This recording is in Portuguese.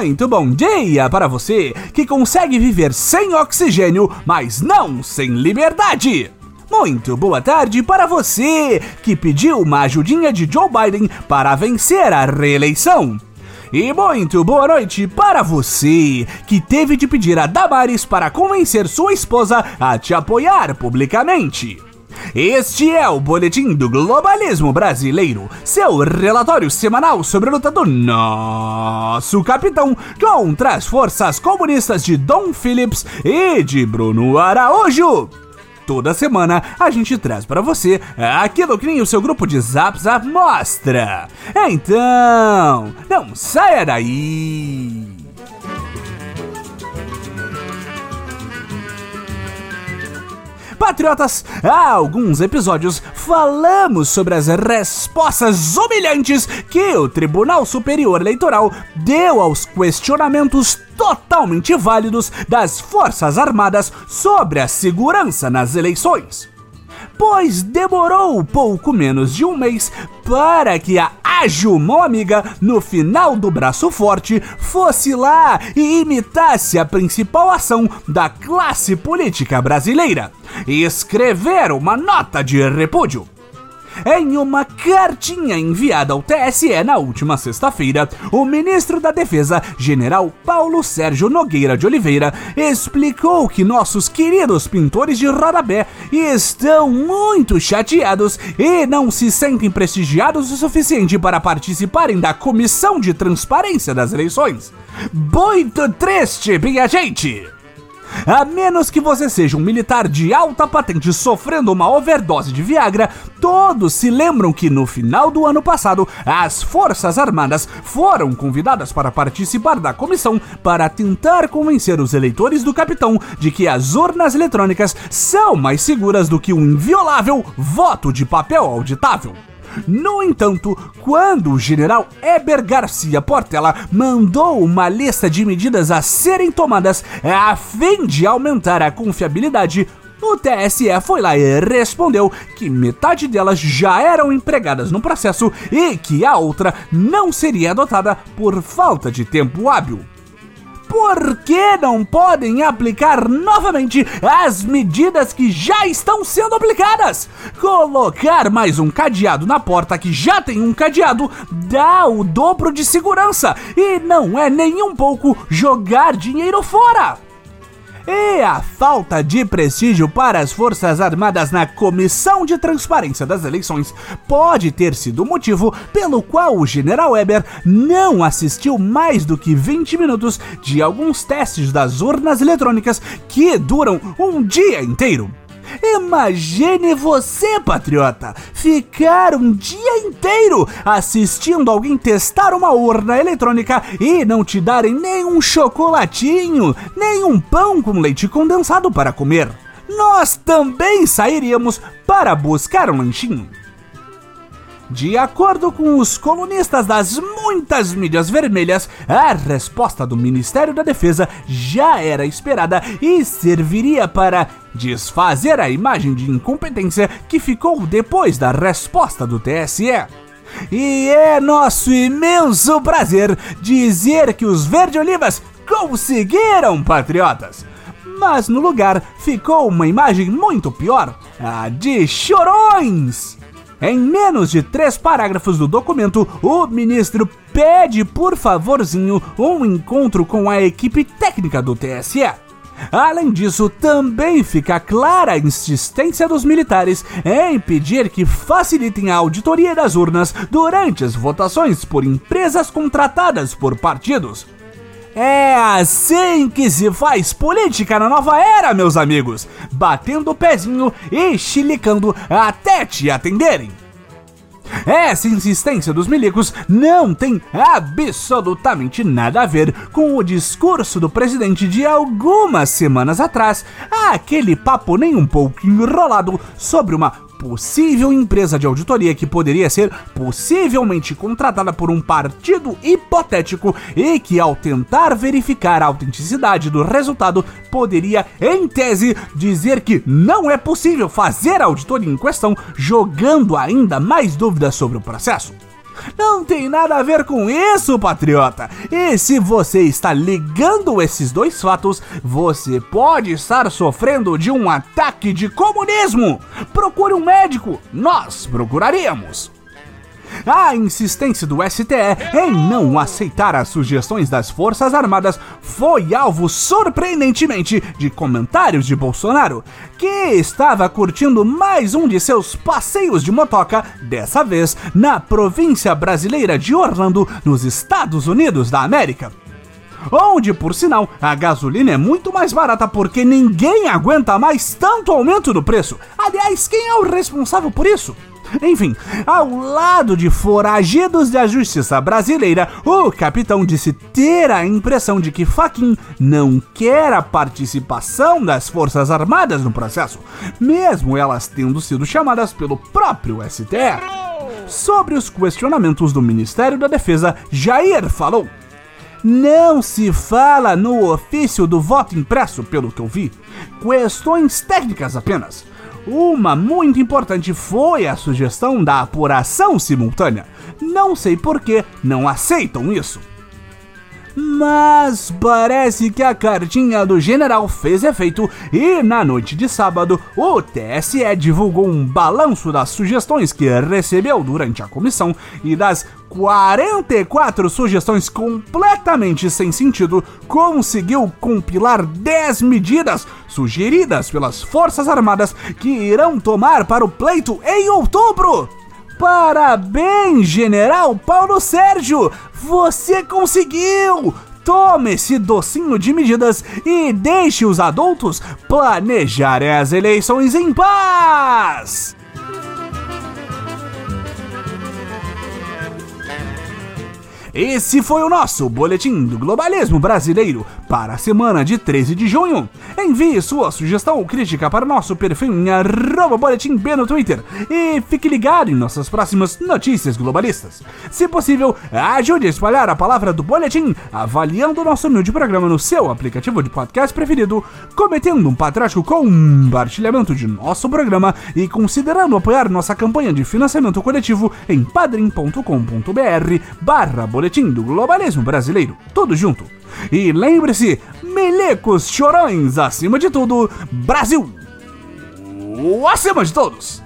Muito bom dia para você que consegue viver sem oxigênio, mas não sem liberdade. Muito boa tarde para você que pediu uma ajudinha de Joe Biden para vencer a reeleição. E muito boa noite para você que teve de pedir a Damares para convencer sua esposa a te apoiar publicamente. Este é o Boletim do Globalismo Brasileiro, seu relatório semanal sobre a luta do nosso capitão contra as forças comunistas de Dom Phillips e de Bruno Araújo toda semana a gente traz para você aquilo que nem o seu grupo de Zap Zap mostra. Então, não saia daí! Patriotas, há alguns episódios falamos sobre as respostas humilhantes que o Tribunal Superior Eleitoral deu aos questionamentos totalmente válidos das Forças Armadas sobre a segurança nas eleições pois demorou pouco menos de um mês para que a ágil mão amiga, no final do braço forte, fosse lá e imitasse a principal ação da classe política brasileira: escrever uma nota de repúdio. Em uma cartinha enviada ao TSE na última sexta-feira, o ministro da Defesa, general Paulo Sérgio Nogueira de Oliveira, explicou que nossos queridos pintores de rodapé estão muito chateados e não se sentem prestigiados o suficiente para participarem da Comissão de Transparência das Eleições. Muito triste, minha gente! A menos que você seja um militar de alta patente sofrendo uma overdose de Viagra, todos se lembram que no final do ano passado, as Forças Armadas foram convidadas para participar da comissão para tentar convencer os eleitores do capitão de que as urnas eletrônicas são mais seguras do que um inviolável voto de papel auditável. No entanto, quando o general Eber Garcia Portela mandou uma lista de medidas a serem tomadas a fim de aumentar a confiabilidade, o TSE foi lá e respondeu que metade delas já eram empregadas no processo e que a outra não seria adotada por falta de tempo hábil por que não podem aplicar novamente as medidas que já estão sendo aplicadas? Colocar mais um cadeado na porta que já tem um cadeado dá o dobro de segurança e não é nem um pouco jogar dinheiro fora. E a falta de prestígio para as Forças Armadas na Comissão de Transparência das Eleições pode ter sido o motivo pelo qual o general Weber não assistiu mais do que 20 minutos de alguns testes das urnas eletrônicas que duram um dia inteiro. Imagine você, patriota, ficar um dia inteiro assistindo alguém testar uma urna eletrônica e não te darem nem um chocolatinho, nem um pão com leite condensado para comer. Nós também sairíamos para buscar um lanchinho. De acordo com os colunistas das muitas mídias vermelhas, a resposta do Ministério da Defesa já era esperada e serviria para desfazer a imagem de incompetência que ficou depois da resposta do TSE. E é nosso imenso prazer dizer que os verde-olivas conseguiram, patriotas! Mas no lugar ficou uma imagem muito pior, a de chorões! Em menos de três parágrafos do documento, o ministro pede, por favorzinho, um encontro com a equipe técnica do TSE. Além disso, também fica clara a insistência dos militares em pedir que facilitem a auditoria das urnas durante as votações por empresas contratadas por partidos. É assim que se faz política na nova era, meus amigos, batendo o pezinho e chilicando até te atenderem. Essa insistência dos milicos não tem absolutamente nada a ver com o discurso do presidente de algumas semanas atrás, aquele papo nem um pouco enrolado sobre uma possível empresa de auditoria que poderia ser possivelmente contratada por um partido hipotético e que, ao tentar verificar a autenticidade do resultado, poderia, em tese, dizer que não é possível fazer a auditoria em questão, jogando ainda mais dúvidas sobre o processo. Não tem nada a ver com isso, patriota. E se você está ligando esses dois fatos, você pode estar sofrendo de um ataque de comunismo. Procure um médico. Nós procuraríamos. A insistência do STE em não aceitar as sugestões das Forças Armadas foi alvo surpreendentemente de comentários de Bolsonaro, que estava curtindo mais um de seus passeios de motoca, dessa vez na província brasileira de Orlando, nos Estados Unidos da América onde, por sinal, a gasolina é muito mais barata porque ninguém aguenta mais tanto aumento do preço. Aliás, quem é o responsável por isso? Enfim, ao lado de foragidos da justiça brasileira, o capitão disse ter a impressão de que Faquin não quer a participação das Forças Armadas no processo, mesmo elas tendo sido chamadas pelo próprio STF. Sobre os questionamentos do Ministério da Defesa, Jair falou. Não se fala no ofício do voto impresso, pelo que eu vi. Questões técnicas apenas. Uma muito importante foi a sugestão da apuração simultânea. Não sei por que não aceitam isso. Mas parece que a cartinha do general fez efeito e na noite de sábado o TSE divulgou um balanço das sugestões que recebeu durante a comissão e das 44 sugestões completamente sem sentido, conseguiu compilar 10 medidas sugeridas pelas Forças Armadas que irão tomar para o pleito em outubro. Parabéns, General Paulo Sérgio! Você conseguiu! Tome esse docinho de medidas e deixe os adultos planejarem as eleições em paz! Esse foi o nosso Boletim do Globalismo Brasileiro para a semana de 13 de junho. Envie sua sugestão ou crítica para o nosso perfil em arroba boletim B no Twitter e fique ligado em nossas próximas notícias globalistas. Se possível, ajude a espalhar a palavra do Boletim avaliando o nosso humilde programa no seu aplicativo de podcast preferido, cometendo um patriótico compartilhamento de nosso programa e considerando apoiar nossa campanha de financiamento coletivo em padrim.com.br barra Boletim do Globalismo Brasileiro. Tudo junto. E lembre-se, melecos chorões acima de tudo, Brasil! Acima de todos!